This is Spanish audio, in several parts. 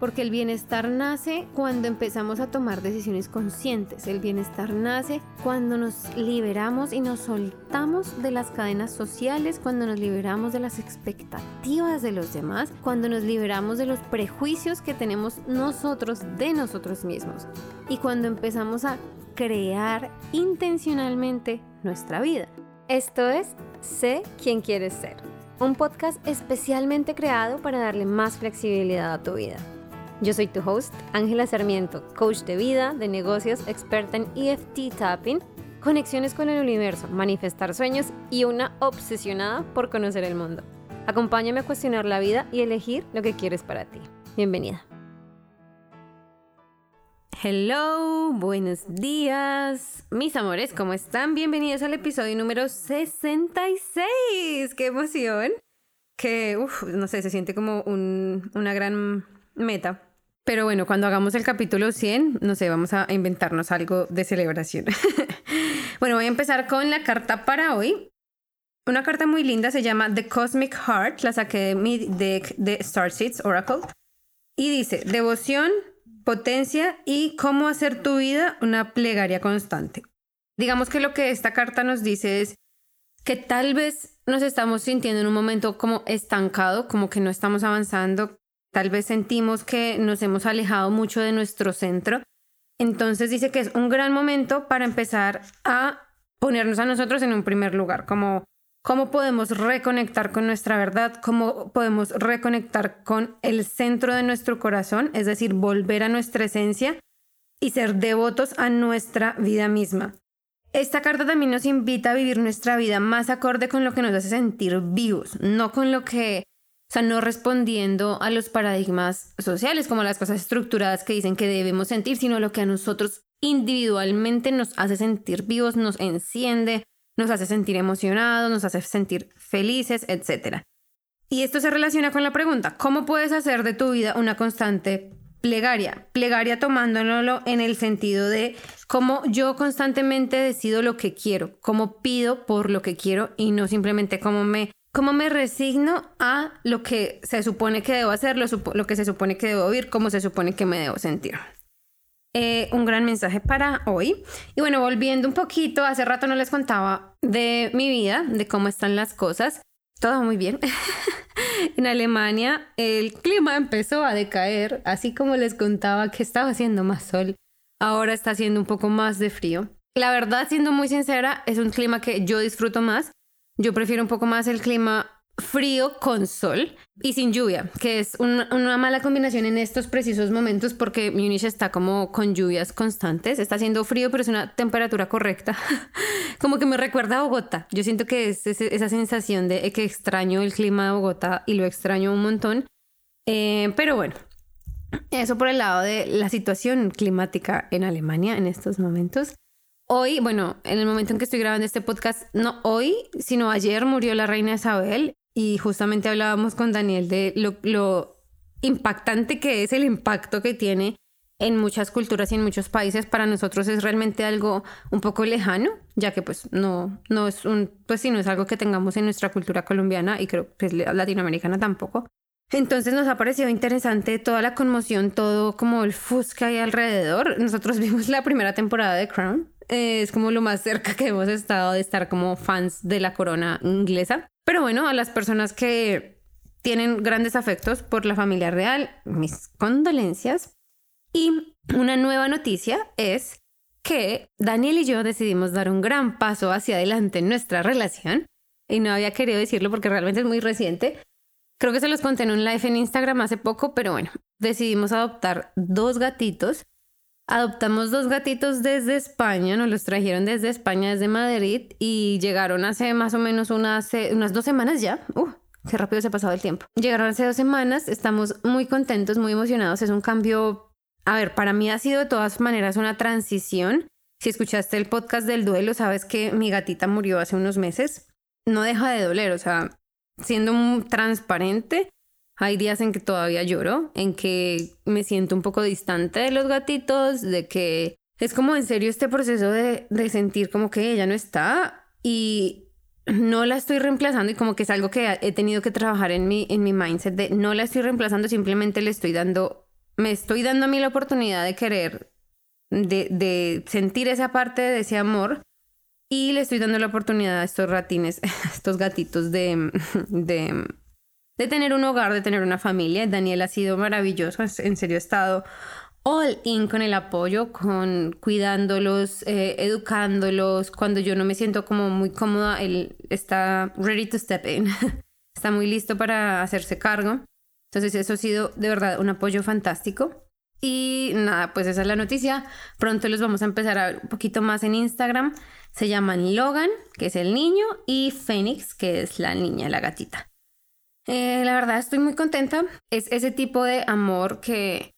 Porque el bienestar nace cuando empezamos a tomar decisiones conscientes. El bienestar nace cuando nos liberamos y nos soltamos de las cadenas sociales, cuando nos liberamos de las expectativas de los demás, cuando nos liberamos de los prejuicios que tenemos nosotros de nosotros mismos. Y cuando empezamos a crear intencionalmente nuestra vida. Esto es Sé quién quieres ser. Un podcast especialmente creado para darle más flexibilidad a tu vida. Yo soy tu host, Ángela Sarmiento, coach de vida, de negocios, experta en EFT tapping, conexiones con el universo, manifestar sueños y una obsesionada por conocer el mundo. Acompáñame a cuestionar la vida y elegir lo que quieres para ti. Bienvenida. Hello, buenos días, mis amores, ¿cómo están? Bienvenidos al episodio número 66. ¡Qué emoción! Que, uff, no sé, se siente como una gran meta. Pero bueno, cuando hagamos el capítulo 100, no sé, vamos a inventarnos algo de celebración. bueno, voy a empezar con la carta para hoy. Una carta muy linda se llama The Cosmic Heart, la saqué de mi deck de Starseeds Oracle. Y dice, devoción, potencia y cómo hacer tu vida una plegaria constante. Digamos que lo que esta carta nos dice es que tal vez nos estamos sintiendo en un momento como estancado, como que no estamos avanzando, Tal vez sentimos que nos hemos alejado mucho de nuestro centro. Entonces dice que es un gran momento para empezar a ponernos a nosotros en un primer lugar, como cómo podemos reconectar con nuestra verdad, cómo podemos reconectar con el centro de nuestro corazón, es decir, volver a nuestra esencia y ser devotos a nuestra vida misma. Esta carta también nos invita a vivir nuestra vida más acorde con lo que nos hace sentir vivos, no con lo que o sea, no respondiendo a los paradigmas sociales, como las cosas estructuradas que dicen que debemos sentir, sino lo que a nosotros individualmente nos hace sentir vivos, nos enciende, nos hace sentir emocionados, nos hace sentir felices, etc. Y esto se relaciona con la pregunta, ¿cómo puedes hacer de tu vida una constante plegaria? Plegaria tomándolo en el sentido de cómo yo constantemente decido lo que quiero, cómo pido por lo que quiero y no simplemente cómo me cómo me resigno a lo que se supone que debo hacer, lo, que se supone que debo oír, cómo se supone que me debo sentir. Eh, un gran mensaje para hoy. Y bueno, volviendo un poquito, hace rato no les contaba de mi vida, de cómo están las cosas. Todo muy bien. en Alemania el clima empezó a decaer, así como les contaba que estaba haciendo más sol. Ahora está haciendo un poco más de frío. La verdad, siendo muy sincera, es un clima que yo disfruto más yo prefiero un poco más el clima frío con sol y sin lluvia, que es una, mala combinación en estos precisos momentos porque Munich está como con lluvias constantes, está haciendo frío pero es una temperatura correcta, como que me recuerda a Bogotá, yo siento que es esa sensación de que extraño el clima de Bogotá y lo extraño un montón, eh, pero bueno, eso por el lado de la situación climática en Alemania en estos momentos. Hoy, bueno, en el momento en que estoy grabando este podcast, no hoy, sino ayer murió la reina Isabel y justamente hablábamos con Daniel de lo, impactante que es el impacto que tiene en muchas culturas y en muchos países para nosotros es realmente algo un poco lejano, ya que pues no, no es un, pues sí, no es algo que tengamos en nuestra cultura colombiana y creo que latinoamericana tampoco. Entonces nos ha parecido interesante toda la conmoción, todo como el fus que hay alrededor. Nosotros vimos la primera temporada de Crown es como lo más cerca que hemos estado de estar como fans de la corona inglesa. Pero bueno, a las personas que tienen grandes afectos por la familia real, mis condolencias. Y una nueva noticia es que Daniel y yo decidimos dar un gran paso hacia adelante en nuestra relación. Y no había querido decirlo porque realmente es muy reciente. Creo que se los conté en un live en Instagram hace poco, pero bueno, decidimos adoptar dos gatitos Adoptamos dos gatitos desde España, nos los trajeron desde España, desde Madrid, y llegaron hace más o menos unas, unas dos semanas ya. Uh, qué rápido se ha pasado el tiempo. Llegaron hace dos semanas, estamos muy contentos, muy emocionados. Es un cambio, a ver, para mí ha sido de todas maneras una transición. Si escuchaste el podcast del duelo, sabes que mi gatita murió hace unos meses. No deja de doler, o sea, siendo transparente, hay días en que todavía lloro, en que me siento un poco distante de los gatitos, de que es como en serio este proceso de, sentir como que ella no está y no la estoy reemplazando y como que es algo que he tenido que trabajar en mi, en mi mindset de no la estoy reemplazando, simplemente le estoy dando me estoy dando a mí la oportunidad de querer, de, de sentir esa parte de ese amor y le estoy dando la oportunidad a estos ratines, a estos gatitos de, de, de tener un hogar, de tener una familia. Daniel ha sido maravilloso, en serio ha estado all in con el apoyo, con cuidándolos, eh, educándolos. Cuando yo no me siento como muy cómoda, él está ready to step in, está muy listo para hacerse cargo. Entonces eso ha sido de verdad un apoyo fantástico. Y nada, pues esa es la noticia. Pronto los vamos a empezar a ver un poquito más en Instagram. Se llaman Logan, que es el niño, y Phoenix, que es la niña, la gatita. Eh, la verdad estoy muy contenta. Es ese tipo de amor que,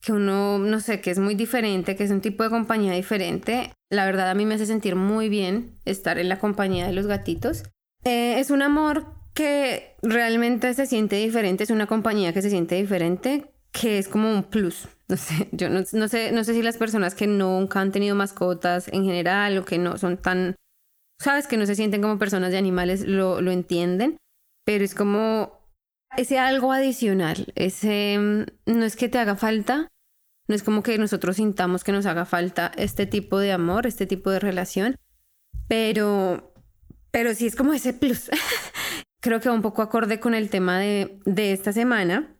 que uno, no sé, que es muy diferente, que es un tipo de compañía diferente. La verdad a mí me hace sentir muy bien estar en la compañía de los gatitos. Eh, es un amor que realmente se siente diferente, es una compañía que se siente diferente, que es como un plus. No sé, yo no, sé, no sé si las personas que nunca han tenido mascotas en general o que no son tan, sabes, que no se sienten como personas de animales, lo, lo entienden, pero es como ese algo adicional, ese, mm, no es que te haga falta, no es como que nosotros sintamos que nos haga falta este tipo de amor, este tipo de relación, pero, pero sí es como ese plus. Creo que va un poco acorde con el tema de, de esta semana,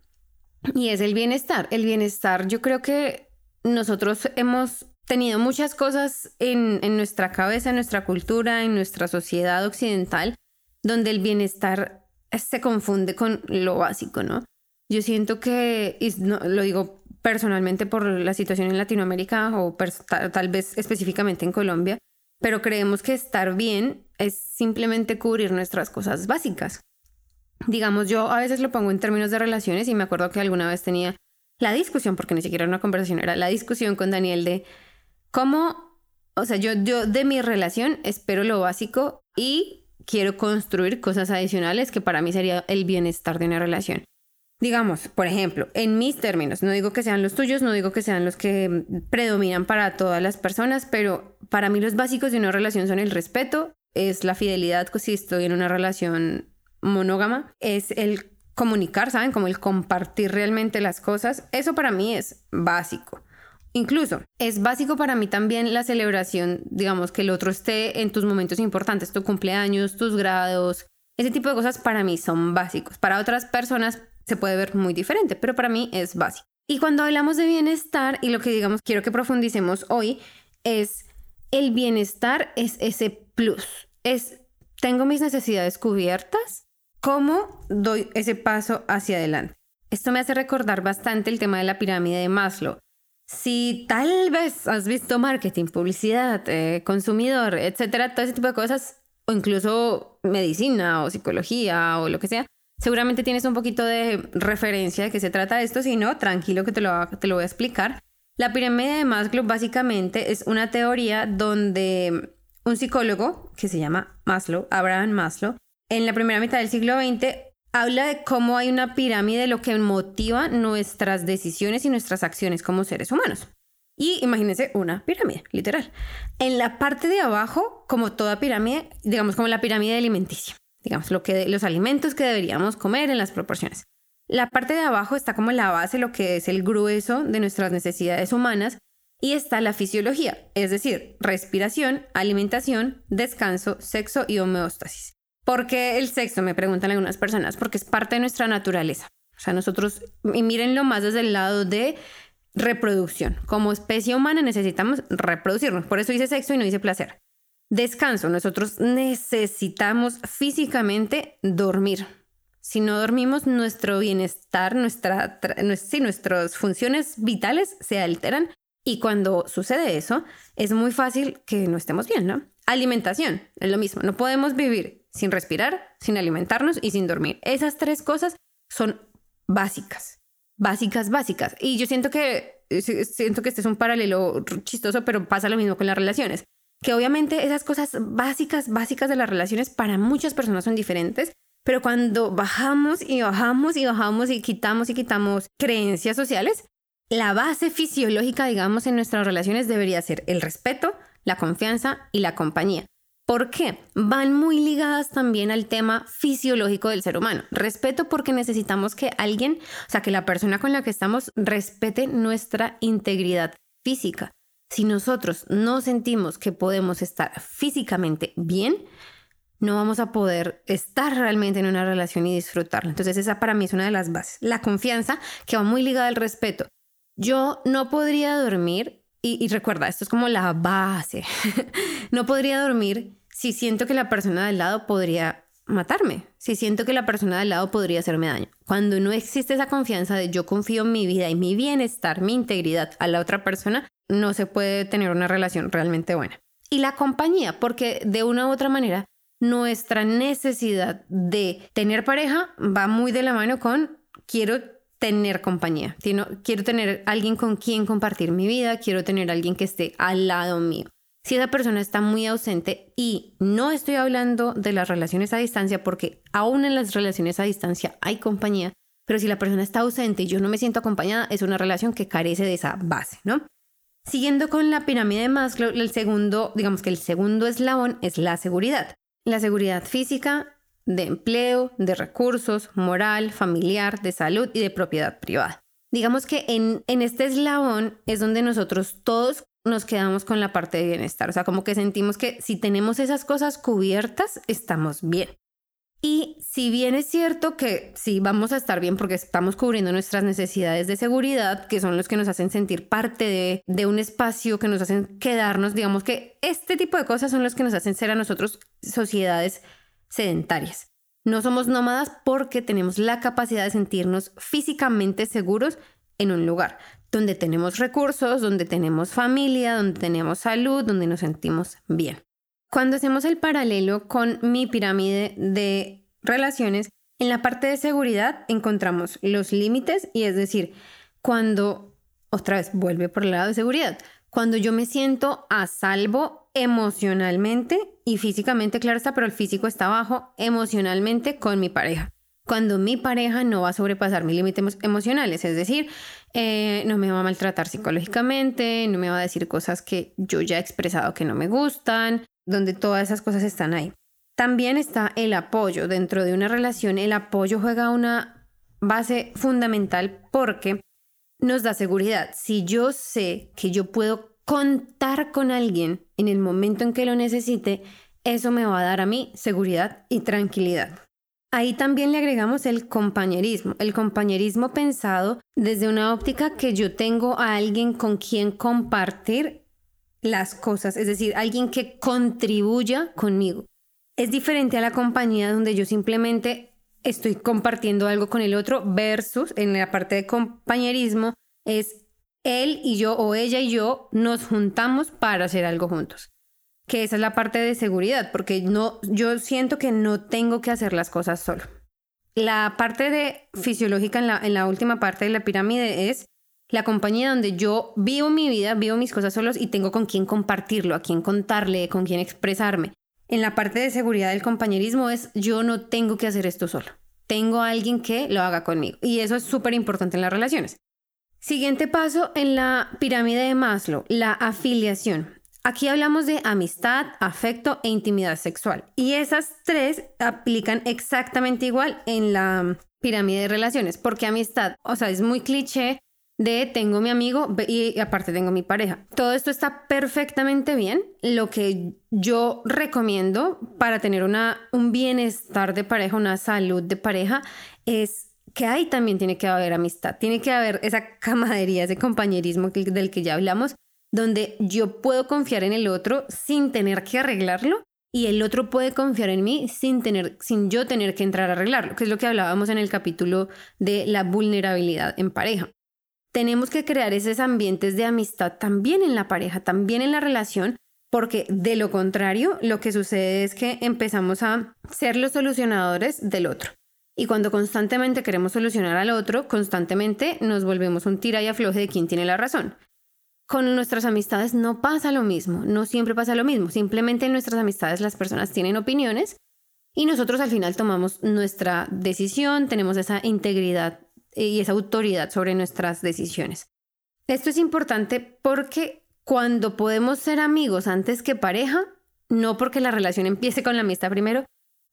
y es el bienestar. El bienestar, yo creo que nosotros hemos tenido muchas cosas en, nuestra cabeza, en nuestra cultura, en nuestra sociedad occidental, donde el bienestar se confunde con lo básico, ¿no? Yo siento que, y lo digo personalmente por la situación en Latinoamérica o tal vez específicamente en Colombia, pero creemos que estar bien es simplemente cubrir nuestras cosas básicas digamos, yo a veces lo pongo en términos de relaciones y me acuerdo que alguna vez tenía la discusión, porque ni siquiera era una conversación, era la discusión con Daniel de cómo, o sea, yo, yo de mi relación espero lo básico y quiero construir cosas adicionales que para mí sería el bienestar de una relación. Digamos, por ejemplo, en mis términos, no digo que sean los tuyos, no digo que sean los que predominan para todas las personas, pero para mí los básicos de una relación son el respeto, es la fidelidad, si estoy en una relación monógama es el comunicar, ¿saben? Como el compartir realmente las cosas. Eso para mí es básico. Incluso es básico para mí también la celebración, digamos, que el otro esté en tus momentos importantes, tu cumpleaños, tus grados, ese tipo de cosas para mí son básicos. Para otras personas se puede ver muy diferente, pero para mí es básico. Y cuando hablamos de bienestar y lo que digamos quiero que profundicemos hoy es el bienestar es ese plus, es tengo mis necesidades cubiertas, ¿Cómo doy ese paso hacia adelante? Esto me hace recordar bastante el tema de la pirámide de Maslow. Si tal vez has visto marketing, publicidad, eh, consumidor, etcétera, todo ese tipo de cosas, o incluso medicina o psicología o lo que sea, seguramente tienes un poquito de referencia de qué se trata esto. Si no, tranquilo que te lo, te lo voy a explicar. La pirámide de Maslow básicamente es una teoría donde un psicólogo que se llama Maslow, Abraham Maslow, en la primera mitad del siglo XX habla de cómo hay una pirámide de lo que motiva nuestras decisiones y nuestras acciones como seres humanos. Y imagínense una pirámide, literal. En la parte de abajo, como toda pirámide, digamos como la pirámide alimenticia, digamos lo que, los alimentos que deberíamos comer en las proporciones. La parte de abajo está como la base, lo que es el grueso de nuestras necesidades humanas, y está la fisiología, es decir, respiración, alimentación, descanso, sexo y homeostasis. ¿Por qué el sexo? Me preguntan algunas personas, porque es parte de nuestra naturaleza. O sea, nosotros, y mírenlo más desde el lado de reproducción. Como especie humana necesitamos reproducirnos. Por eso dice sexo y no dice placer. Descanso. Nosotros necesitamos físicamente dormir. Si no dormimos, nuestro bienestar, nuestra, si nuestras funciones vitales se alteran. Y cuando sucede eso, es muy fácil que no estemos bien, ¿no? Alimentación, es lo mismo. No podemos vivir sin respirar, sin alimentarnos y sin dormir. Esas tres cosas son básicas, básicas, básicas. Y yo siento que, siento que este es un paralelo chistoso, pero pasa lo mismo con las relaciones. Que obviamente esas cosas básicas, básicas de las relaciones para muchas personas son diferentes, pero cuando bajamos y bajamos y bajamos y quitamos y quitamos creencias sociales, la base fisiológica, digamos, en nuestras relaciones debería ser el respeto, la confianza y la compañía. ¿Por qué? Van muy ligadas también al tema fisiológico del ser humano. Respeto porque necesitamos que alguien, o sea, que la persona con la que estamos respete nuestra integridad física. Si nosotros no sentimos que podemos estar físicamente bien, no vamos a poder estar realmente en una relación y disfrutarla. Entonces esa para mí es una de las bases. La confianza, que va muy ligada al respeto. Yo no podría dormir, y, y recuerda, esto es como la base, no podría dormir si siento que la persona del lado podría matarme, si siento que la persona del lado podría hacerme daño. Cuando no existe esa confianza de yo confío en mi vida y mi bienestar, mi integridad a la otra persona, no se puede tener una relación realmente buena. Y la compañía, porque de una u otra manera nuestra necesidad de tener pareja va muy de la mano con quiero tener compañía, quiero tener alguien con quien compartir mi vida, quiero tener alguien que esté al lado mío. Si esa persona está muy ausente y no estoy hablando de las relaciones a distancia porque aún en las relaciones a distancia hay compañía, pero si la persona está ausente y yo no me siento acompañada, es una relación que carece de esa base, ¿no? Siguiendo con la pirámide de Maslow, el segundo, digamos que el segundo eslabón es la seguridad. La seguridad física, de empleo, de recursos, moral, familiar, de salud y de propiedad privada. Digamos que en, en este eslabón es donde nosotros todos nos quedamos con la parte de bienestar. O sea, como que sentimos que si tenemos esas cosas cubiertas, estamos bien. Y si bien es cierto que sí vamos a estar bien porque estamos cubriendo nuestras necesidades de seguridad, que son los que nos hacen sentir parte de, de, un espacio, que nos hacen quedarnos, digamos que este tipo de cosas son los que nos hacen ser a nosotros sociedades sedentarias. No somos nómadas porque tenemos la capacidad de sentirnos físicamente seguros en un lugar donde tenemos recursos, donde tenemos familia, donde tenemos salud, donde nos sentimos bien. Cuando hacemos el paralelo con mi pirámide de relaciones, en la parte de seguridad encontramos los límites y es decir, cuando, otra vez, vuelve por el lado de seguridad, cuando yo me siento a salvo emocionalmente y físicamente, claro está, pero el físico está abajo, emocionalmente con mi pareja. Cuando mi pareja no va a sobrepasar mis límites emocionales, es decir, eh, no me va a maltratar psicológicamente, no me va a decir cosas que yo ya he expresado que no me gustan, donde todas esas cosas están ahí. También está el apoyo. Dentro de una relación, el apoyo juega una base fundamental porque nos da seguridad. Si yo sé que yo puedo contar con alguien en el momento en que lo necesite, eso me va a dar a mí seguridad y tranquilidad. Ahí también le agregamos el compañerismo, el compañerismo pensado desde una óptica que yo tengo a alguien con quien compartir las cosas, es decir, alguien que contribuya conmigo. Es diferente a la compañía donde yo simplemente estoy compartiendo algo con el otro versus en la parte de compañerismo es él y yo o ella y yo nos juntamos para hacer algo juntos. Que esa es la parte de seguridad, porque no, yo siento que no tengo que hacer las cosas solo. La parte de fisiológica en la, en la última parte de la pirámide es la compañía donde yo vivo mi vida, vivo mis cosas solos y tengo con quién compartirlo, a quién contarle, con quién expresarme. En la parte de seguridad del compañerismo es yo no tengo que hacer esto solo. Tengo a alguien que lo haga conmigo. Y eso es súper importante en las relaciones. Siguiente paso en la pirámide de Maslow, la afiliación. Aquí hablamos de amistad, afecto e intimidad sexual. Y esas tres aplican exactamente igual en la pirámide de relaciones, porque amistad, o sea, es muy cliché de tengo mi amigo y aparte tengo mi pareja. Todo esto está perfectamente bien. Lo que yo recomiendo para tener una, un bienestar de pareja, una salud de pareja, es que ahí también tiene que haber amistad, tiene que haber esa camadería, ese compañerismo del que ya hablamos, donde yo puedo confiar en el otro sin tener que arreglarlo y el otro puede confiar en mí sin tener sin yo tener que entrar a arreglarlo, que es lo que hablábamos en el capítulo de la vulnerabilidad en pareja tenemos que crear esos ambientes de amistad también en la pareja, también en la relación, porque de lo contrario, lo que sucede es que empezamos a ser los solucionadores del otro. Y cuando constantemente queremos solucionar al otro, constantemente nos volvemos un tira y afloje de quién tiene la razón. Con nuestras amistades no pasa lo mismo, no siempre pasa lo mismo. Simplemente en nuestras amistades las personas tienen opiniones y nosotros al final tomamos nuestra decisión, tenemos esa integridad y esa autoridad sobre nuestras decisiones. Esto es importante porque cuando podemos ser amigos antes que pareja, no porque la relación empiece con la amistad primero.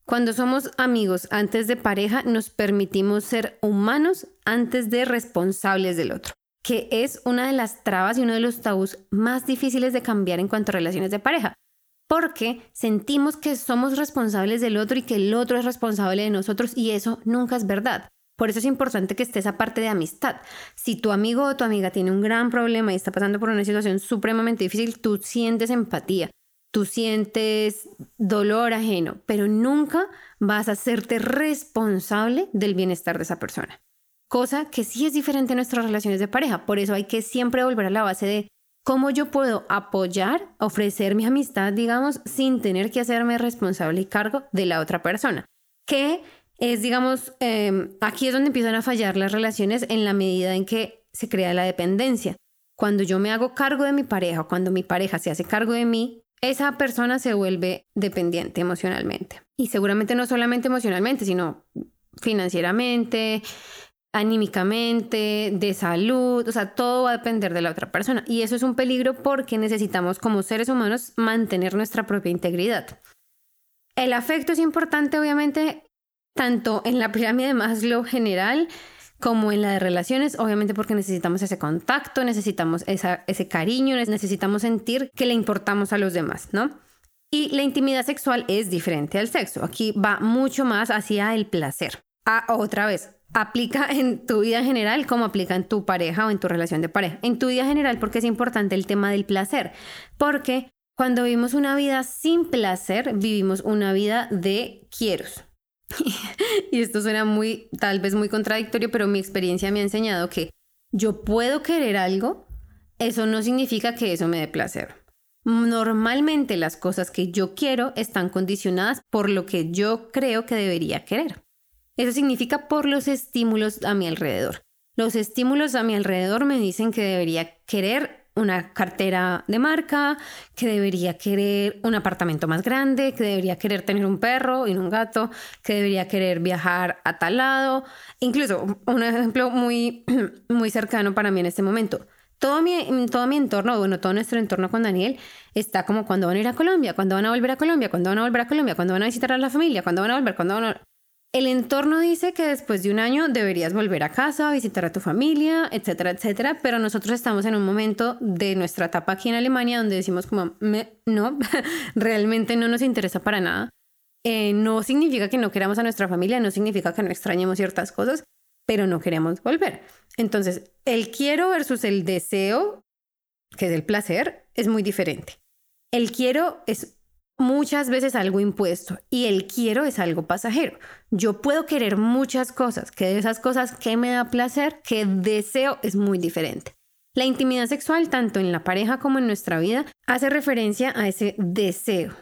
Cuando somos amigos antes de pareja, nos permitimos ser humanos antes de responsables del otro, que es una de las trabas y uno de los tabús más difíciles de cambiar en cuanto a relaciones de pareja, porque sentimos que somos responsables del otro y que el otro es responsable de nosotros y eso nunca es verdad. Por eso es importante que esté esa parte de amistad. Si tu amigo o tu amiga tiene un gran problema y está pasando por una situación supremamente difícil, tú sientes empatía, tú sientes dolor ajeno, pero nunca vas a hacerte responsable del bienestar de esa persona. Cosa que sí es diferente en nuestras relaciones de pareja. Por eso hay que siempre volver a la base de cómo yo puedo apoyar, ofrecer mi amistad, digamos, sin tener que hacerme responsable y cargo de la otra persona. Que es, digamos, em, aquí es donde empiezan a fallar las relaciones en la medida en que se crea la dependencia. Cuando yo me hago cargo de mi pareja, cuando mi pareja se hace cargo de mí, esa persona se vuelve dependiente emocionalmente. Y seguramente no solamente emocionalmente, sino financieramente, anímicamente, de salud, o sea, todo va a depender de la otra persona. Y eso es un peligro porque necesitamos como seres humanos mantener nuestra propia integridad. El afecto es importante, obviamente, tanto en la pirámide de Maslow general como en la de relaciones, obviamente porque necesitamos ese contacto, necesitamos ese cariño, necesitamos sentir que le importamos a los demás, ¿no? Y la intimidad sexual es diferente al sexo. Aquí va mucho más hacia el placer. Ah, otra vez, aplica en tu vida general como aplica en tu pareja o en tu relación de pareja. En tu vida general porque es importante el tema del placer, porque cuando vivimos una vida sin placer, vivimos una vida de quieros. y esto suena muy, tal vez muy contradictorio, pero mi experiencia me ha enseñado que yo puedo querer algo, eso no significa que eso me dé placer. Normalmente las cosas que yo quiero están condicionadas por lo que yo creo que debería querer. Eso significa por los estímulos a mi alrededor. Los estímulos a mi alrededor me dicen que debería querer una cartera de marca, que debería querer un apartamento más grande, que debería querer tener un perro y un gato, que debería querer viajar a tal lado. Incluso un ejemplo muy, muy cercano para mí en este momento. Todo mi, todo mi entorno, bueno, todo nuestro entorno con Daniel está como cuando van a ir a Colombia, cuando van a volver a Colombia, cuando van a volver a Colombia, cuando van a visitar a la familia, cuando van a volver, cuando van a... El entorno dice que después de un año deberías volver a casa, visitar a tu familia, etcétera, etcétera, pero nosotros estamos en un momento de nuestra etapa aquí en Alemania donde decimos como, no, realmente no nos interesa para nada. Eh, no significa que no queramos a nuestra familia, no significa que no extrañemos ciertas cosas, pero no queremos volver. Entonces, el quiero versus el deseo, que es el placer, es muy diferente. El quiero es muchas veces algo impuesto y el quiero es algo pasajero. Yo puedo querer muchas cosas, que de esas cosas que me da placer, que deseo es muy diferente. La intimidad sexual, tanto en la pareja como en nuestra vida, hace referencia a ese deseo.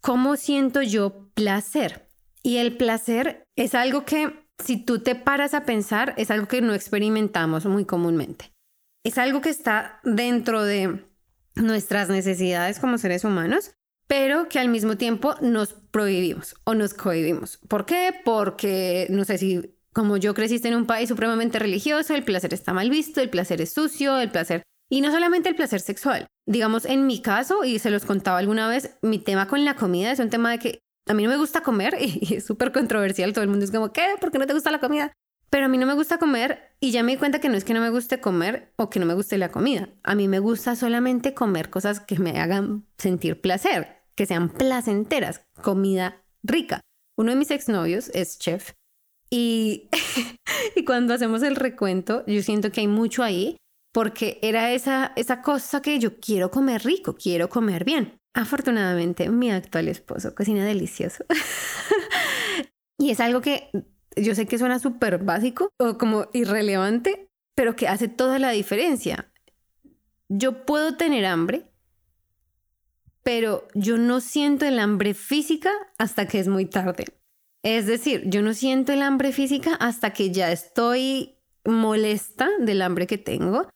¿Cómo siento yo placer? Y el placer es algo que, si tú te paras a pensar, es algo que no experimentamos muy comúnmente. Es algo que está dentro de nuestras necesidades como seres humanos, pero que al mismo tiempo nos prohibimos o nos cohibimos. ¿Por qué? Porque, no sé si como yo creciste en un país supremamente religioso, el placer está mal visto, el placer es sucio, el placer... Y no solamente el placer sexual. Digamos, en mi caso, y se los contaba alguna vez, mi tema con la comida es un tema de que a mí no me gusta comer y, es súper controversial. Todo el mundo es como, ¿qué? ¿Por qué no te gusta la comida? Pero a mí no me gusta comer y ya me di cuenta que no es que no me guste comer o que no me guste la comida. A mí me gusta solamente comer cosas que me hagan sentir placer que sean placenteras, comida rica. Uno de mis exnovios es chef y, y cuando hacemos el recuento, yo siento que hay mucho ahí porque era esa, esa cosa que yo quiero comer rico, quiero comer bien. Afortunadamente, mi actual esposo cocina delicioso. y es algo que yo sé que suena súper básico o como irrelevante, pero que hace toda la diferencia. Yo puedo tener hambre pero yo no siento el hambre física hasta que es muy tarde. Es decir, yo no siento el hambre física hasta que ya estoy molesta del hambre que tengo.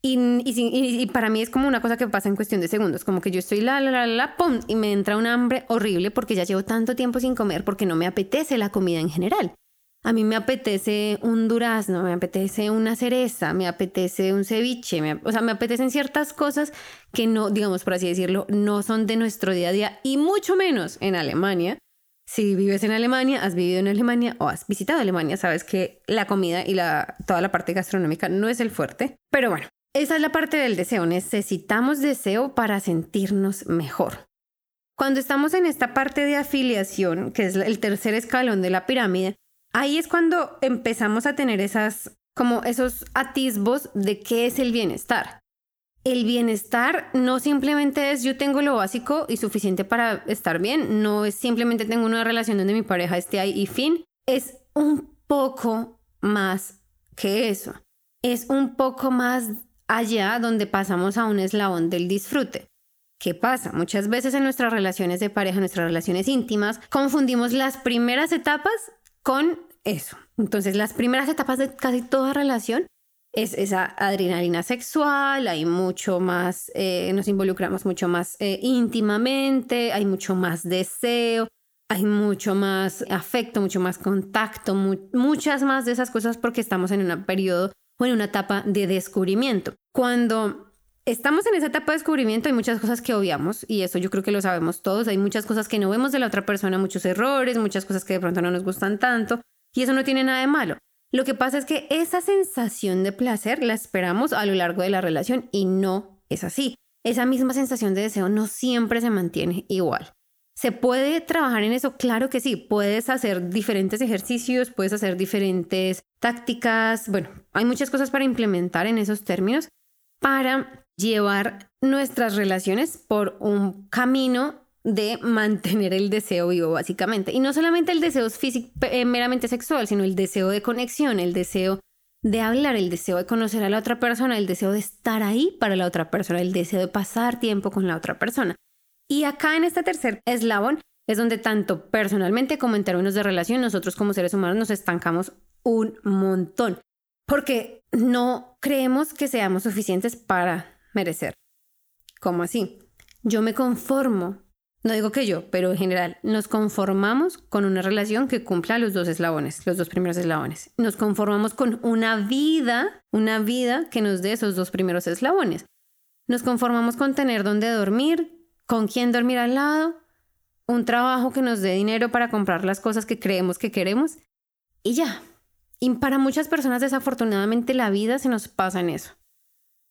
Y, para mí es como una cosa que pasa en cuestión de segundos, como que yo estoy la, la, la, la, pum, y me entra un hambre horrible porque ya llevo tanto tiempo sin comer porque no me apetece la comida en general. A mí me apetece un durazno, me apetece una cereza, me apetece un ceviche, o sea, me apetecen ciertas cosas que no, digamos por así decirlo, no son de nuestro día a día y mucho menos en Alemania. Si vives en Alemania, has vivido en Alemania o has visitado Alemania, sabes que la comida y la, toda la parte gastronómica no es el fuerte. Pero bueno, esa es la parte del deseo. Necesitamos deseo para sentirnos mejor. Cuando estamos en esta parte de afiliación, que es el tercer escalón de la pirámide, ahí es cuando empezamos a tener esas, como esos atisbos de qué es el bienestar. El bienestar no simplemente es yo tengo lo básico y suficiente para estar bien, no es simplemente tengo una relación donde mi pareja esté ahí y fin, es un poco más que eso. Es un poco más allá donde pasamos a un eslabón del disfrute. ¿Qué pasa? Muchas veces en nuestras relaciones de pareja, nuestras relaciones íntimas, confundimos las primeras etapas con eso. Entonces, las primeras etapas de casi toda relación es esa adrenalina sexual, hay mucho más, eh, nos involucramos mucho más eh, íntimamente, hay mucho más deseo, hay mucho más afecto, mucho más contacto, muchas más de esas cosas porque estamos en un periodo o en una etapa de descubrimiento. Cuando estamos en esa etapa de descubrimiento hay muchas cosas que obviamos y eso yo creo que lo sabemos todos, hay muchas cosas que no vemos de la otra persona, muchos errores, muchas cosas que de pronto no nos gustan tanto y eso no tiene nada de malo. Lo que pasa es que esa sensación de placer la esperamos a lo largo de la relación y no es así. Esa misma sensación de deseo no siempre se mantiene igual. ¿Se puede trabajar en eso? Claro que sí. Puedes hacer diferentes ejercicios, puedes hacer diferentes tácticas. Bueno, hay muchas cosas para implementar en esos términos para llevar nuestras relaciones por un camino de mantener el deseo vivo, básicamente. Y no solamente el deseo físico, eh, meramente sexual, sino el deseo de conexión, el deseo de hablar, el deseo de conocer a la otra persona, el deseo de estar ahí para la otra persona, el deseo de pasar tiempo con la otra persona. Y acá en este tercer eslabón es donde tanto personalmente como en términos de relación, nosotros como seres humanos nos estancamos un montón, porque no creemos que seamos suficientes para merecer. ¿Cómo así? Yo me conformo no digo que yo, pero en general, nos conformamos con una relación que cumpla los dos eslabones, los dos primeros eslabones. Nos conformamos con una vida, una vida que nos dé esos dos primeros eslabones. Nos conformamos con tener donde dormir, con quién dormir al lado, un trabajo que nos dé dinero para comprar las cosas que creemos que queremos y ya. Y para muchas personas desafortunadamente la vida se nos pasa en eso.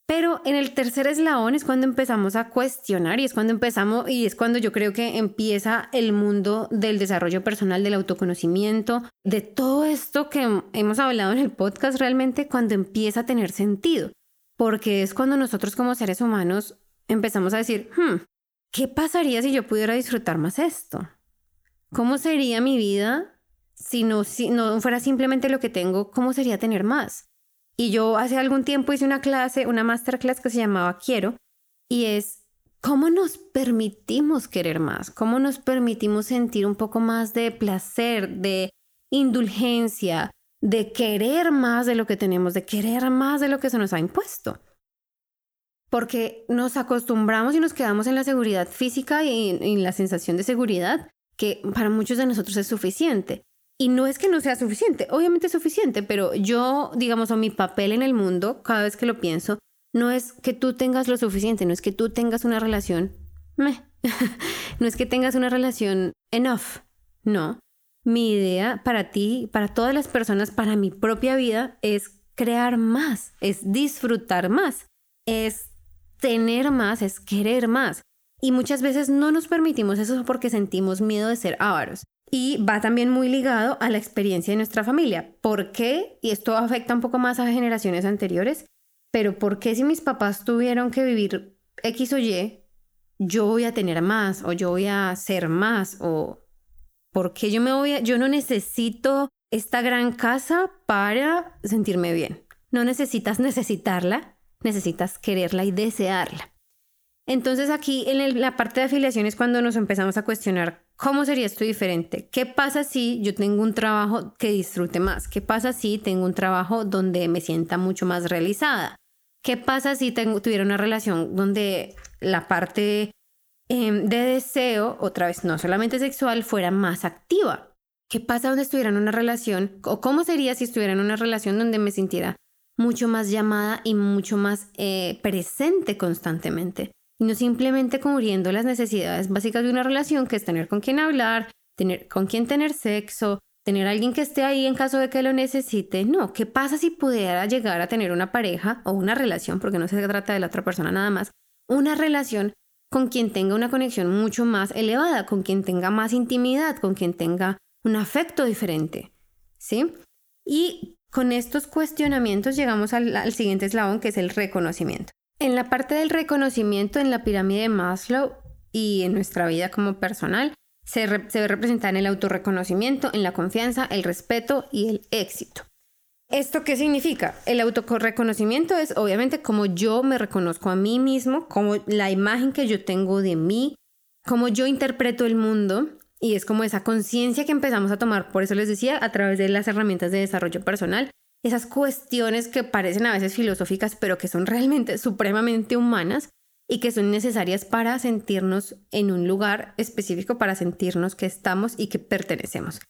Pero en el tercer eslabón es cuando empezamos a cuestionar y es cuando empezamos y es cuando yo creo que empieza el mundo del desarrollo personal, del autoconocimiento, de todo esto que hemos hablado en el podcast realmente cuando empieza a tener sentido. Porque es cuando nosotros como seres humanos empezamos a decir, hmm, ¿qué pasaría si yo pudiera disfrutar más esto? ¿Cómo sería mi vida si no, si no fuera simplemente lo que tengo? ¿Cómo sería tener más? Y yo hace algún tiempo hice una clase, una masterclass que se llamaba Quiero, y es cómo nos permitimos querer más, cómo nos permitimos sentir un poco más de placer, de indulgencia, de querer más de lo que tenemos, de querer más de lo que se nos ha impuesto. Porque nos acostumbramos y nos quedamos en la seguridad física y en la sensación de seguridad que para muchos de nosotros es suficiente. Y no es que no sea suficiente, obviamente es suficiente, pero yo, digamos, o mi papel en el mundo, cada vez que lo pienso, no es que tú tengas lo suficiente, no es que tú tengas una relación, no es que tengas una relación enough, no. Mi idea para ti, para todas las personas, para mi propia vida, es crear más, es disfrutar más, es tener más, es querer más. Y muchas veces no nos permitimos eso porque sentimos miedo de ser ávaros. Y va también muy ligado a la experiencia de nuestra familia. ¿Por qué? Y esto afecta un poco más a generaciones anteriores, pero ¿por qué si mis papás tuvieron que vivir X o Y, yo voy a tener más o yo voy a ser más o ¿por qué yo me voy a, yo no necesito esta gran casa para sentirme bien? No necesitas necesitarla, necesitas quererla y desearla. Entonces aquí en la parte de afiliación es cuando nos empezamos a cuestionar cómo sería esto diferente. ¿Qué pasa si yo tengo un trabajo que disfrute más? ¿Qué pasa si tengo un trabajo donde me sienta mucho más realizada? ¿Qué pasa si tuviera una relación donde la parte em, de deseo, otra vez no solamente sexual, fuera más activa? ¿Qué pasa donde estuviera en una relación? ¿O cómo sería si estuviera en una relación donde me sintiera mucho más llamada y mucho más eh, presente constantemente? No simplemente cubriendo las necesidades básicas de una relación, que es tener con quién hablar, tener con quién tener sexo, tener a alguien que esté ahí en caso de que lo necesite. No, ¿qué pasa si pudiera llegar a tener una pareja o una relación, porque no se trata de la otra persona nada más, una relación con quien tenga una conexión mucho más elevada, con quien tenga más intimidad, con quien tenga un afecto diferente, ¿sí? Y con estos cuestionamientos llegamos al, al siguiente eslabón, que es el reconocimiento. En la parte del reconocimiento en la pirámide de Maslow y en nuestra vida como personal, se, ve representada en el autorreconocimiento, en la confianza, el respeto y el éxito. ¿Esto qué significa? El autorreconocimiento es obviamente como yo me reconozco a mí mismo, como la imagen que yo tengo de mí, como yo interpreto el mundo y es como esa conciencia que empezamos a tomar, por eso les decía, a través de las herramientas de desarrollo personal, esas cuestiones que parecen a veces filosóficas, pero que son realmente supremamente humanas, y que son necesarias para sentirnos en un lugar específico, para sentirnos que estamos y que pertenecemos.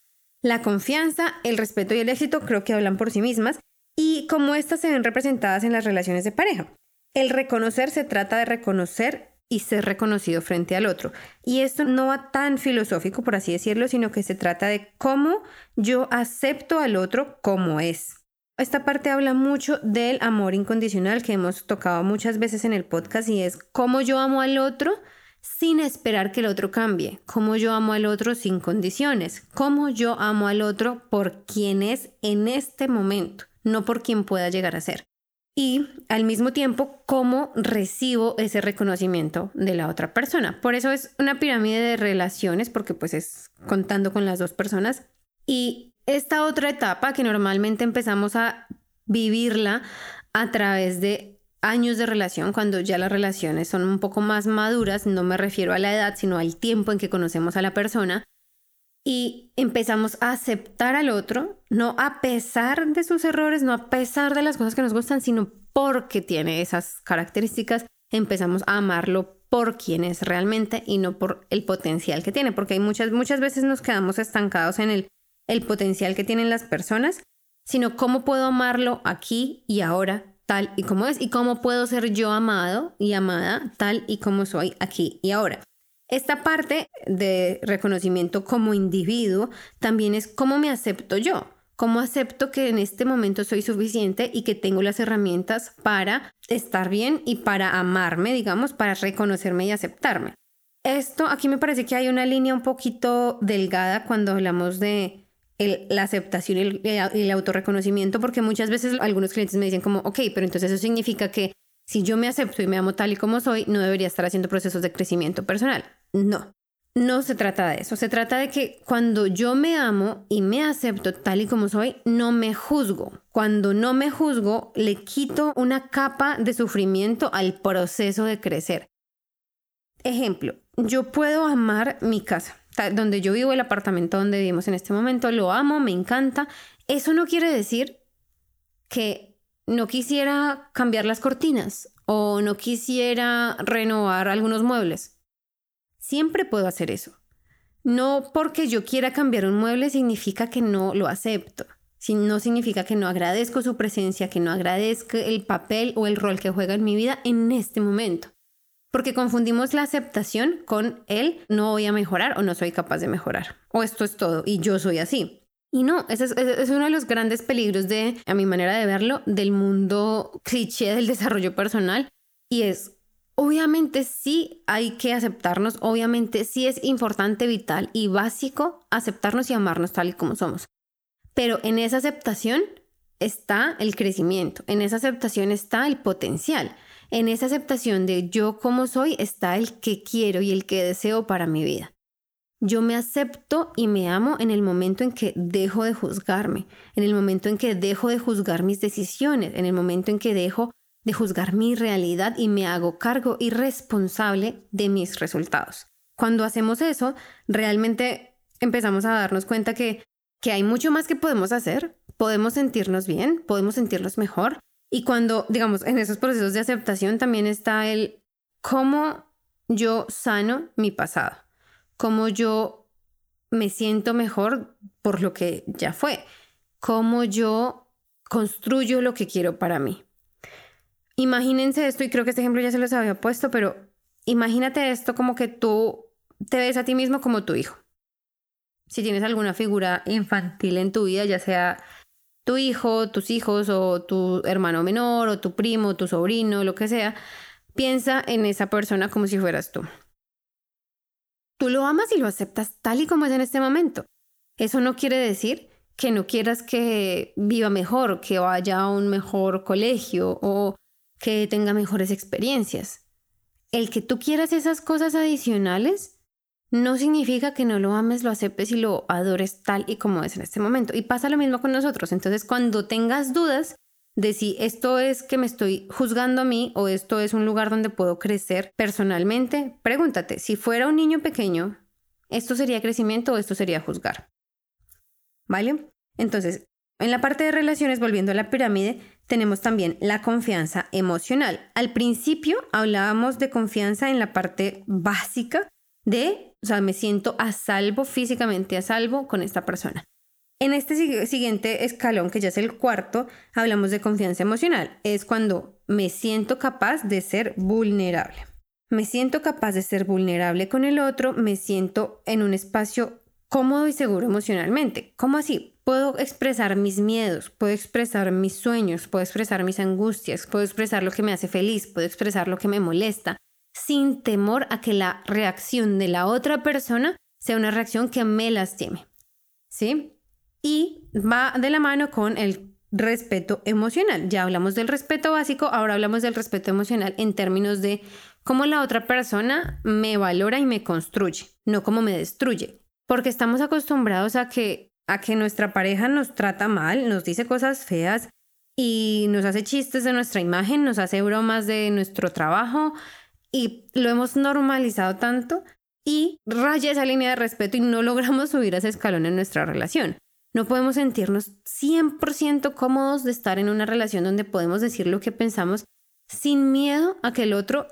La confianza, el respeto y el éxito creo que hablan por sí mismas y como estas se ven representadas en las relaciones de pareja. El reconocer se trata de reconocer y ser reconocido frente al otro. Y esto no va tan filosófico, por así decirlo, sino que se trata de cómo yo acepto al otro como es. Esta parte habla mucho del amor incondicional que hemos tocado muchas veces en el podcast y es cómo yo amo al otro sin esperar que el otro cambie, cómo yo amo al otro sin condiciones, cómo yo amo al otro por quien es en este momento, no por quien pueda llegar a ser. Y al mismo tiempo, cómo recibo ese reconocimiento de la otra persona. Por eso es una pirámide de relaciones, porque pues es contando con las dos personas. Y esta otra etapa que normalmente empezamos a vivirla a través de años de relación, cuando ya las relaciones son un poco más maduras, no me refiero a la edad, sino al tiempo en que conocemos a la persona, y empezamos a aceptar al otro, no a pesar de sus errores, no a pesar de las cosas que nos gustan, sino porque tiene esas características, empezamos a amarlo por quien es realmente y no por el potencial que tiene, porque hay muchas, muchas veces nos quedamos estancados en el el potencial que tienen las personas, sino cómo puedo amarlo aquí y ahora, tal y como es, y cómo puedo ser yo amado y amada tal y como soy aquí y ahora. Esta parte de reconocimiento como individuo también es cómo me acepto yo, cómo acepto que en este momento soy suficiente y que tengo las herramientas para estar bien y para amarme, digamos, para reconocerme y aceptarme. Esto aquí me parece que hay una línea un poquito delgada cuando hablamos de la aceptación y el, autorreconocimiento, porque muchas veces algunos clientes me dicen como, ok, pero entonces eso significa que si yo me acepto y me amo tal y como soy, no debería estar haciendo procesos de crecimiento personal. No, no se trata de eso. Se trata de que cuando yo me amo y me acepto tal y como soy, no me juzgo. Cuando no me juzgo, le quito una capa de sufrimiento al proceso de crecer. Ejemplo, yo puedo amar mi casa donde yo vivo, el apartamento donde vivimos en este momento, lo amo, me encanta. Eso no quiere decir que no quisiera cambiar las cortinas o no quisiera renovar algunos muebles. Siempre puedo hacer eso. No porque yo quiera cambiar un mueble significa que no lo acepto. No significa que no agradezco su presencia, que no agradezco el papel o el rol que juega en mi vida en este momento porque confundimos la aceptación con el no voy a mejorar o no soy capaz de mejorar, o esto es todo y yo soy así. Y no, ese es, uno de los grandes peligros de, a mi manera de verlo, del mundo cliché del desarrollo personal y es, obviamente sí hay que aceptarnos, obviamente sí es importante, vital y básico aceptarnos y amarnos tal y como somos. Pero en esa aceptación está el crecimiento, en esa aceptación está el potencial. En esa aceptación de yo como soy está el que quiero y el que deseo para mi vida. Yo me acepto y me amo en el momento en que dejo de juzgarme, en el momento en que dejo de juzgar mis decisiones, en el momento en que dejo de juzgar mi realidad y me hago cargo y responsable de mis resultados. Cuando hacemos eso, realmente empezamos a darnos cuenta que, que hay mucho más que podemos hacer, podemos sentirnos bien, podemos sentirnos mejor, y cuando, digamos, en esos procesos de aceptación también está el cómo yo sano mi pasado, cómo yo me siento mejor por lo que ya fue, cómo yo construyo lo que quiero para mí. Imagínense esto, y creo que este ejemplo ya se los había puesto, pero imagínate esto como que tú te ves a ti mismo como tu hijo. Si tienes alguna figura infantil en tu vida, ya sea tu hijo, tus hijos o tu hermano menor o tu primo, tu sobrino, lo que sea, piensa en esa persona como si fueras tú. Tú lo amas y lo aceptas tal y como es en este momento. Eso no quiere decir que no quieras que viva mejor, que vaya a un mejor colegio o que tenga mejores experiencias. El que tú quieras esas cosas adicionales no significa que no lo ames, lo aceptes y lo adores tal y como es en este momento. Y pasa lo mismo con nosotros. Entonces, cuando tengas dudas de si esto es que me estoy juzgando a mí o esto es un lugar donde puedo crecer personalmente, pregúntate, si fuera un niño pequeño, ¿esto sería crecimiento o esto sería juzgar? ¿Vale? Entonces, en la parte de relaciones, volviendo a la pirámide, tenemos también la confianza emocional. Al principio hablábamos de confianza en la parte básica de, o sea, me siento a salvo, físicamente a salvo con esta persona. En este siguiente escalón, que ya es el cuarto, hablamos de confianza emocional. Es cuando me siento capaz de ser vulnerable. Me siento capaz de ser vulnerable con el otro, me siento en un espacio cómodo y seguro emocionalmente. ¿Cómo así? Puedo expresar mis miedos, puedo expresar mis sueños, puedo expresar mis angustias, puedo expresar lo que me hace feliz, puedo expresar lo que me molesta, sin temor a que la reacción de la otra persona sea una reacción que me lastime. ¿Sí? Y va de la mano con el respeto emocional. Ya hablamos del respeto básico, ahora hablamos del respeto emocional en términos de cómo la otra persona me valora y me construye, no cómo me destruye porque estamos acostumbrados a que, a que nuestra pareja nos trata mal, nos dice cosas feas y nos hace chistes de nuestra imagen, nos hace bromas de nuestro trabajo y lo hemos normalizado tanto y raya esa línea de respeto y no logramos subir ese escalón en nuestra relación. No podemos sentirnos 100% cómodos de estar en una relación donde podemos decir lo que pensamos sin miedo a que el otro,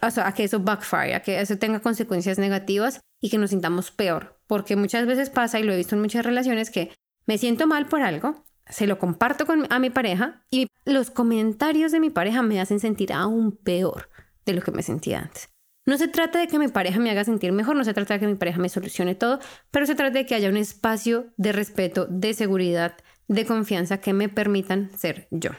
a que eso backfire, a que eso tenga consecuencias negativas y que nos sintamos peor. Porque muchas veces pasa, y lo he visto en muchas relaciones, que me siento mal por algo, se lo comparto con, a mi pareja y los comentarios de mi pareja me hacen sentir aún peor de lo que me sentía antes. No se trata de que mi pareja me haga sentir mejor, no se trata de que mi pareja me solucione todo, pero se trata de que haya un espacio de respeto, de seguridad, de confianza que me permitan ser yo.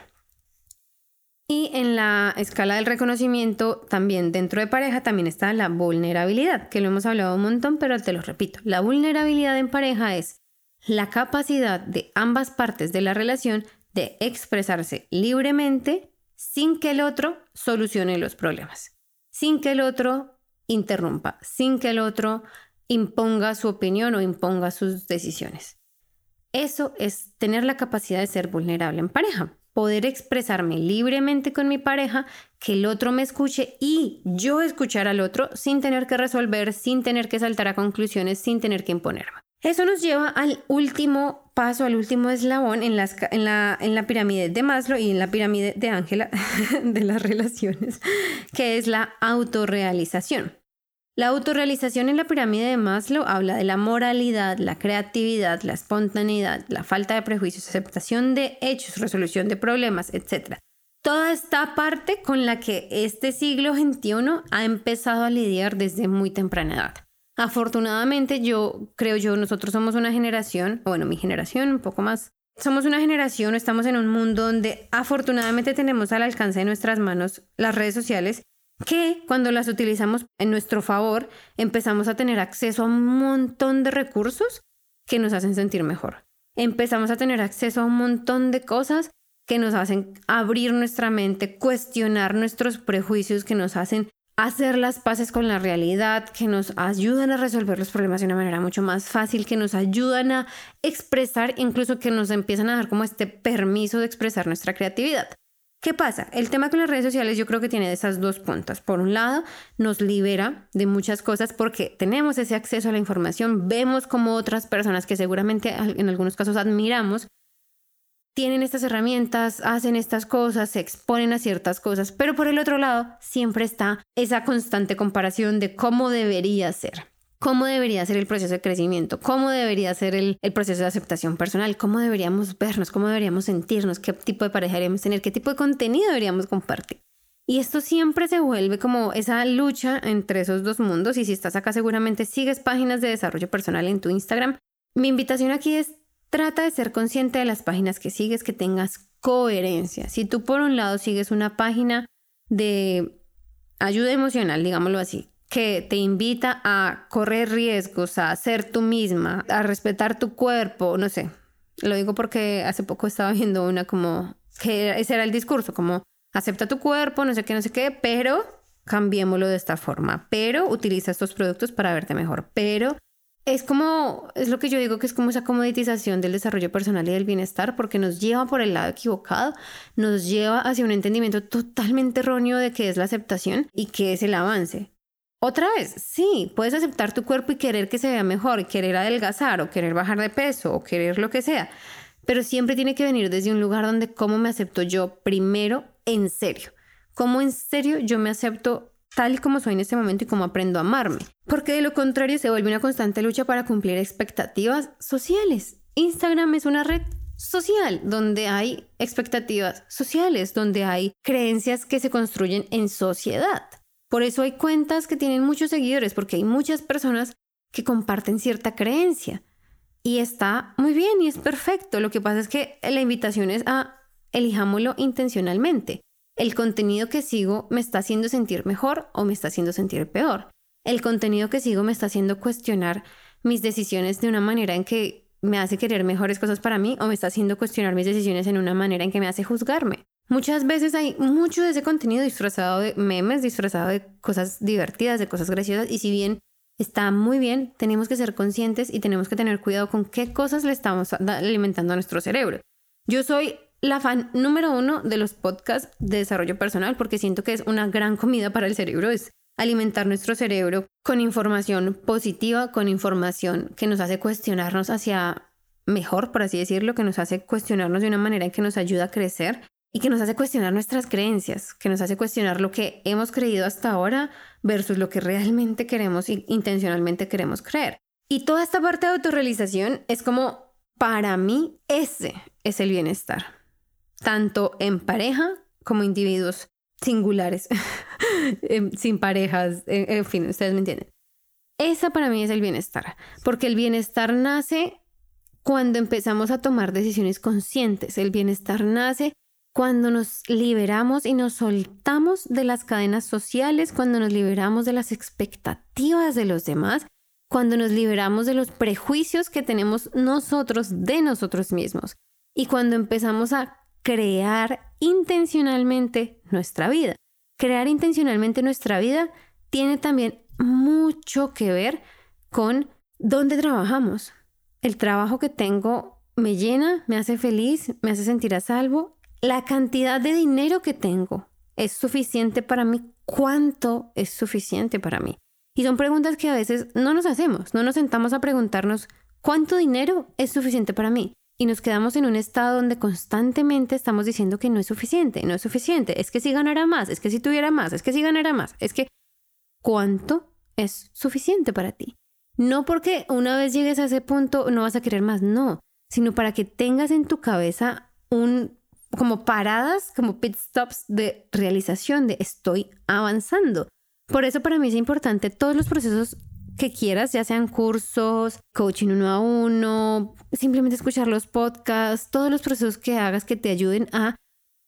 Y en la escala del reconocimiento, también dentro de pareja, también está la vulnerabilidad, que lo hemos hablado un montón, pero te lo repito. La vulnerabilidad en pareja es la capacidad de ambas partes de la relación de expresarse libremente sin que el otro solucione los problemas, sin que el otro interrumpa, sin que el otro imponga su opinión o imponga sus decisiones. Eso es tener la capacidad de ser vulnerable en pareja poder expresarme libremente con mi pareja, que el otro me escuche y yo escuchar al otro sin tener que resolver, sin tener que saltar a conclusiones, sin tener que imponerme. Eso nos lleva al último paso, al último eslabón en, la, en la pirámide de Maslow y en la pirámide de Ángela de las relaciones, que es la autorrealización. La autorrealización en la pirámide de Maslow habla de la moralidad, la creatividad, la espontaneidad, la falta de prejuicios, aceptación de hechos, resolución de problemas, etc. Toda esta parte con la que este siglo XXI ha empezado a lidiar desde muy temprana edad. Afortunadamente, yo creo yo, nosotros somos una generación, bueno, mi generación un poco más, somos una generación, estamos en un mundo donde afortunadamente tenemos al alcance de nuestras manos las redes sociales que cuando las utilizamos en nuestro favor empezamos a tener acceso a un montón de recursos que nos hacen sentir mejor. Empezamos a tener acceso a un montón de cosas que nos hacen abrir nuestra mente, cuestionar nuestros prejuicios, que nos hacen hacer las paces con la realidad, que nos ayudan a resolver los problemas de una manera mucho más fácil, que nos ayudan a expresar, incluso que nos empiezan a dar como este permiso de expresar nuestra creatividad. ¿Qué pasa? El tema con las redes sociales yo creo que tiene esas dos puntas. Por un lado, nos libera de muchas cosas porque tenemos ese acceso a la información, vemos como otras personas que seguramente en algunos casos admiramos, tienen estas herramientas, hacen estas cosas, se exponen a ciertas cosas, pero por el otro lado siempre está esa constante comparación de cómo debería ser. cómo debería ser el proceso de crecimiento, cómo debería ser el, proceso de aceptación personal, cómo deberíamos vernos, cómo deberíamos sentirnos, qué tipo de pareja deberíamos tener, qué tipo de contenido deberíamos compartir. Y esto siempre se vuelve como esa lucha entre esos dos mundos y si estás acá seguramente sigues páginas de desarrollo personal en tu Instagram. Mi invitación aquí es trata de ser consciente de las páginas que sigues, que tengas coherencia. Si tú por un lado sigues una página de ayuda emocional, digámoslo así, que te invita a correr riesgos, a ser tú misma, a respetar tu cuerpo, no sé. Lo digo porque hace poco estaba viendo una como que ese era el discurso, como acepta tu cuerpo, no sé qué, no sé qué, pero cambiémoslo de esta forma, pero utiliza estos productos para verte mejor, pero es como, es lo que yo digo que es como esa comoditización del desarrollo personal y del bienestar, porque nos lleva por el lado equivocado, nos lleva hacia un entendimiento totalmente erróneo de qué es la aceptación y qué es el avance. Otra vez, sí, puedes aceptar tu cuerpo y querer que se vea mejor, querer adelgazar o querer bajar de peso o querer lo que sea, pero siempre tiene que venir desde un lugar donde cómo me acepto yo primero en serio, cómo en serio yo me acepto tal como soy en este momento y cómo aprendo a amarme, porque de lo contrario se vuelve una constante lucha para cumplir expectativas sociales. Instagram es una red social, donde hay expectativas sociales, donde hay creencias que se construyen en sociedad. Por eso hay cuentas que tienen muchos seguidores, porque hay muchas personas que comparten cierta creencia. Y está muy bien y es perfecto. Lo que pasa es que la invitación es a elijámoslo intencionalmente. El contenido que sigo me está haciendo sentir mejor o me está haciendo sentir peor. El contenido que sigo me está haciendo cuestionar mis decisiones de una manera en que me hace querer mejores cosas para mí o me está haciendo cuestionar mis decisiones en una manera en que me hace juzgarme. Muchas veces hay mucho de ese contenido disfrazado de memes, disfrazado de cosas divertidas, de cosas graciosas, y si bien está muy bien, tenemos que ser conscientes y tenemos que tener cuidado con qué cosas le estamos alimentando a nuestro cerebro. Yo soy la fan número uno de los podcasts de desarrollo personal porque siento que es una gran comida para el cerebro, es alimentar nuestro cerebro con información positiva, con información que nos hace cuestionarnos hacia mejor, por así decirlo, que nos hace cuestionarnos de una manera en que nos ayuda a crecer y que nos hace cuestionar nuestras creencias, que nos hace cuestionar lo que hemos creído hasta ahora versus lo que realmente queremos y intencionalmente queremos creer. Y toda esta parte de autorrealización es como, para mí, ese es el bienestar, tanto en pareja como individuos singulares, em, sin parejas, en fin, ustedes me entienden. Esa para mí es el bienestar, porque el bienestar nace cuando empezamos a tomar decisiones conscientes, el bienestar nace cuando nos liberamos y nos soltamos de las cadenas sociales, cuando nos liberamos de las expectativas de los demás, cuando nos liberamos de los prejuicios que tenemos nosotros de nosotros mismos y cuando empezamos a crear intencionalmente nuestra vida. Crear intencionalmente nuestra vida tiene también mucho que ver con dónde trabajamos. El trabajo que tengo me llena, me hace feliz, me hace sentir a salvo la cantidad de dinero que tengo es suficiente para mí, cuánto es suficiente para mí. Y son preguntas que a veces no nos hacemos, no nos sentamos a preguntarnos cuánto dinero es suficiente para mí. Y nos quedamos en un estado donde constantemente estamos diciendo que no es suficiente, no es suficiente, es que si ganara más, es que si tuviera más, es que si ganara más, es que cuánto es suficiente para ti. No porque una vez llegues a ese punto no vas a querer más, no, sino para que tengas en tu cabeza un como paradas, como pit stops de realización de estoy avanzando. Por eso para mí es importante todos los procesos que quieras, ya sean cursos, coaching uno a uno, simplemente escuchar los podcasts, todos los procesos que hagas que te ayuden a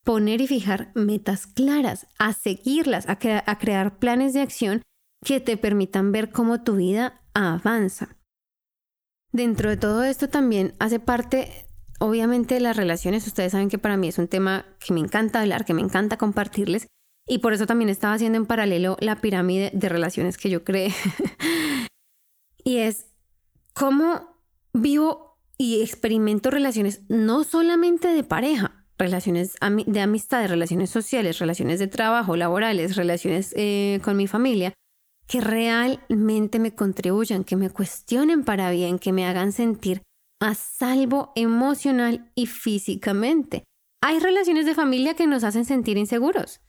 poner y fijar metas claras, a seguirlas, a, crear planes de acción que te permitan ver cómo tu vida avanza. Dentro de todo esto también hace parte obviamente las relaciones, ustedes saben que para mí es un tema que me encanta hablar, que me encanta compartirles. Y por eso también estaba haciendo en paralelo la pirámide de relaciones que yo creé. y es cómo vivo y experimento relaciones no solamente de pareja, relaciones de amistad, relaciones sociales, relaciones de trabajo, laborales, relaciones eh, con mi familia, que realmente me contribuyan, que me cuestionen para bien, que me hagan sentir a salvo emocional y físicamente. Hay relaciones de familia que nos hacen sentir inseguros,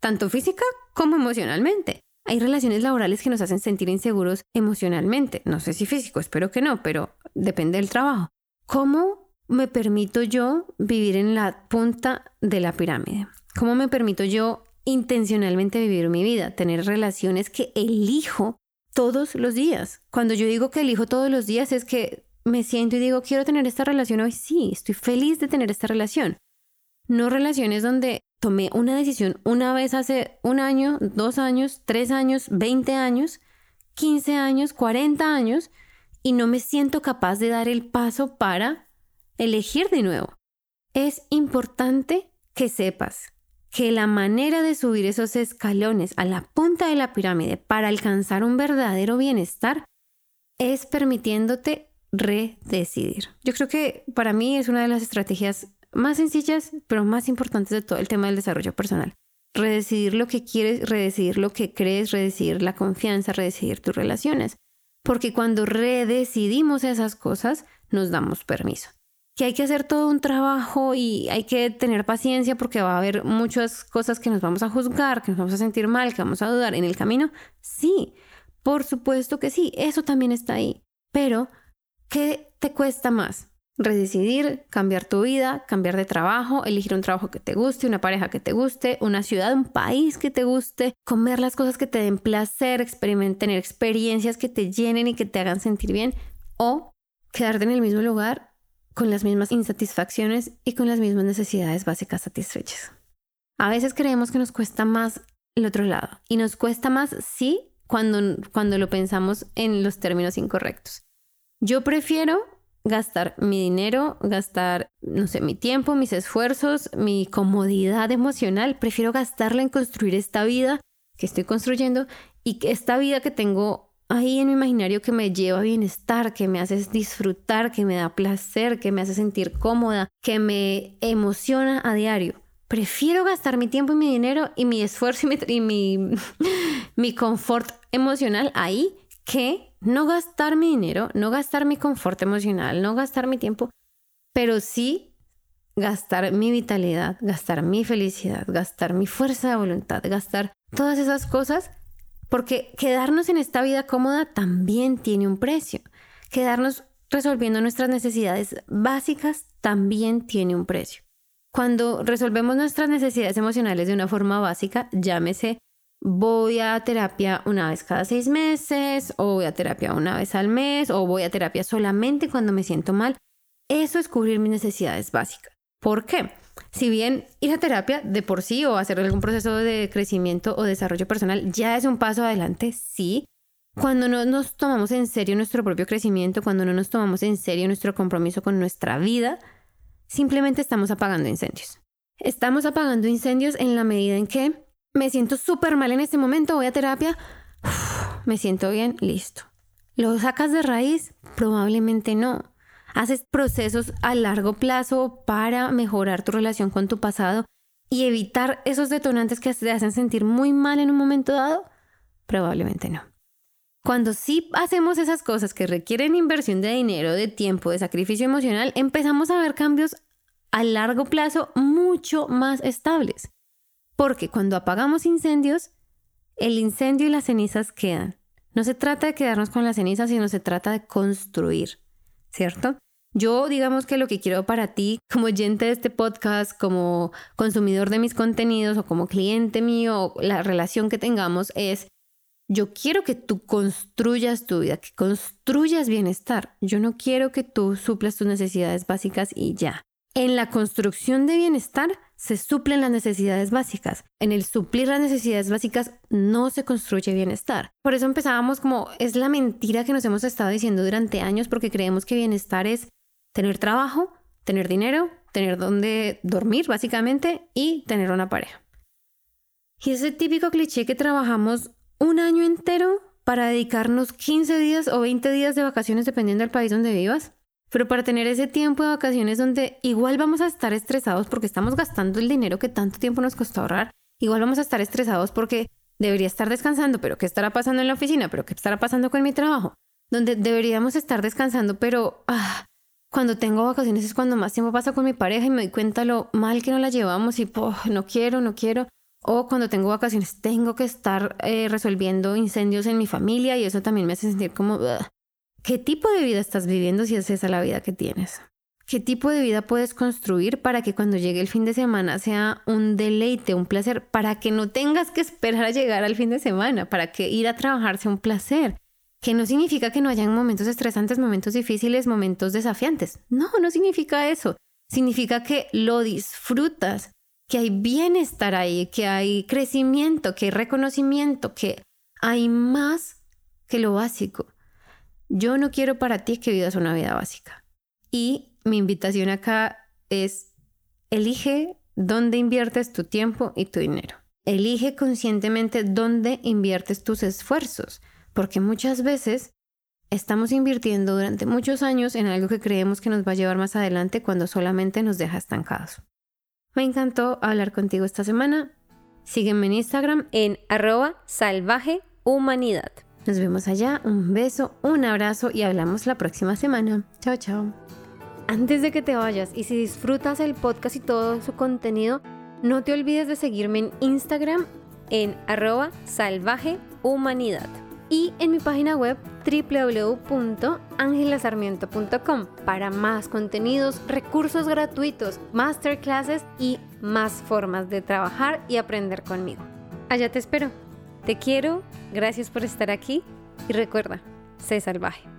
tanto física como emocionalmente. Hay relaciones laborales que nos hacen sentir inseguros emocionalmente. No sé si físico, espero que no, pero depende del trabajo. ¿Cómo me permito yo vivir en la punta de la pirámide? ¿Cómo me permito yo intencionalmente vivir mi vida? Tener relaciones que elijo todos los días. Cuando yo digo que elijo todos los días es que me siento y digo, quiero tener esta relación hoy. Sí, estoy feliz de tener esta relación. No relaciones donde tomé una decisión una vez hace un año, dos años, tres años, veinte años, quince años, cuarenta años y no me siento capaz de dar el paso para elegir de nuevo. Es importante que sepas que la manera de subir esos escalones a la punta de la pirámide para alcanzar un verdadero bienestar es permitiéndote redecidir. Yo creo que para mí es una de las estrategias más sencillas, pero más importantes de todo el tema del desarrollo personal. Redecidir lo que quieres, redecidir lo que crees, redecidir la confianza, redecidir tus relaciones. Porque cuando redecidimos esas cosas, nos damos permiso. Que hay que hacer todo un trabajo y hay que tener paciencia porque va a haber muchas cosas que nos vamos a juzgar, que nos vamos a sentir mal, que vamos a dudar en el camino. Sí, por supuesto que sí, eso también está ahí. Pero, ¿qué te cuesta más? Redecidir, cambiar tu vida, cambiar de trabajo, elegir un trabajo que te guste, una pareja que te guste, una ciudad, un país que te guste, comer las cosas que te den placer, tener experiencias que te llenen y que te hagan sentir bien, o quedarte en el mismo lugar con las mismas insatisfacciones y con las mismas necesidades básicas satisfechas. A veces creemos que nos cuesta más el otro lado y nos cuesta más, sí, cuando, cuando lo pensamos en los términos incorrectos. Yo prefiero gastar mi dinero, gastar, no sé, mi tiempo, mis esfuerzos, mi comodidad emocional. Prefiero gastarla en construir esta vida que estoy construyendo y esta vida que tengo ahí en mi imaginario que me lleva a bienestar, que me hace disfrutar, que me da placer, que me hace sentir cómoda, que me emociona a diario. Prefiero gastar mi tiempo y mi dinero y mi esfuerzo y mi, mi, mi confort emocional ahí que no gastar mi dinero, no gastar mi confort emocional, no gastar mi tiempo, pero sí gastar mi vitalidad, gastar mi felicidad, gastar mi fuerza de voluntad, gastar todas esas cosas, porque quedarnos en esta vida cómoda también tiene un precio. Quedarnos resolviendo nuestras necesidades básicas también tiene un precio. Cuando resolvemos nuestras necesidades emocionales de una forma básica, llámese voy a terapia una vez cada seis meses, o voy a terapia una vez al mes, o voy a terapia solamente cuando me siento mal. Eso es cubrir mis necesidades básicas. ¿Por qué? Si bien ir a terapia de por sí o hacer algún proceso de crecimiento o desarrollo personal ya es un paso adelante, sí. Cuando no nos tomamos en serio nuestro propio crecimiento, cuando no nos tomamos en serio nuestro compromiso con nuestra vida, simplemente estamos apagando incendios. Estamos apagando incendios en la medida en que me siento súper mal en este momento, voy a terapia, me siento bien, listo. ¿Lo sacas de raíz? Probablemente no. Haces procesos a largo plazo para mejorar tu relación con tu pasado y evitar esos detonantes que te hacen sentir muy mal en un momento dado? Probablemente no. Cuando sí hacemos esas cosas que requieren inversión de dinero, de tiempo, de sacrificio emocional, empezamos a ver cambios a largo plazo mucho más estables. Porque cuando apagamos incendios, el incendio y las cenizas quedan. No se trata de quedarnos con las cenizas, sino se trata de construir, ¿cierto? Yo digamos que lo que quiero para ti como oyente de este podcast, como consumidor de mis contenidos o como cliente mío, la relación que tengamos es, yo quiero que tú construyas tu vida, que construyas bienestar. Yo no quiero que tú suplas tus necesidades básicas y ya. En la construcción de bienestar se suplen las necesidades básicas. En el suplir las necesidades básicas no se construye bienestar. Por eso empezábamos como es la mentira que nos hemos estado diciendo durante años porque creemos que bienestar es tener trabajo, tener dinero, tener donde dormir básicamente y tener una pareja. Y ese típico cliché que trabajamos un año entero para dedicarnos 15 días o 20 días de vacaciones dependiendo del país donde vivas pero para tener ese tiempo de vacaciones donde igual vamos a estar estresados porque estamos gastando el dinero que tanto tiempo nos costó ahorrar, igual vamos a estar estresados porque debería estar descansando, pero ¿qué estará pasando en la oficina? ¿Pero qué estará pasando con mi trabajo? Donde deberíamos estar descansando, pero ah, cuando tengo vacaciones es cuando más tiempo pasa con mi pareja y me doy cuenta lo mal que no la llevamos y no quiero, no quiero. O cuando tengo vacaciones tengo que estar eh, resolviendo incendios en mi familia y eso también me hace sentir como, ¿qué tipo de vida estás viviendo si es esa la vida que tienes? ¿Qué tipo de vida puedes construir para que cuando llegue el fin de semana sea un deleite, un placer, para que no tengas que esperar a llegar al fin de semana, para que ir a trabajar sea un placer? Que no significa que no hayan momentos estresantes, momentos difíciles, momentos desafiantes. No, no significa eso. Significa que lo disfrutas, que hay bienestar ahí, que hay crecimiento, que hay reconocimiento, que hay más que lo básico. Yo no quiero para ti que vivas una vida básica. Y mi invitación acá es, elige dónde inviertes tu tiempo y tu dinero. Elige conscientemente dónde inviertes tus esfuerzos, porque muchas veces estamos invirtiendo durante muchos años en algo que creemos que nos va a llevar más adelante cuando solamente nos deja estancados. Me encantó hablar contigo esta semana. Sígueme en Instagram en arroba salvaje humanidad. Nos vemos allá. Un beso, un abrazo y hablamos la próxima semana. Chao, chao. Antes de que te vayas y si disfrutas el podcast y todo su contenido, no te olvides de seguirme en Instagram en arroba salvaje humanidad y en mi página web www.angelasarmiento.com para más contenidos, recursos gratuitos, masterclasses y más formas de trabajar y aprender conmigo. Allá te espero. Te quiero, gracias por estar aquí y recuerda, sé salvaje.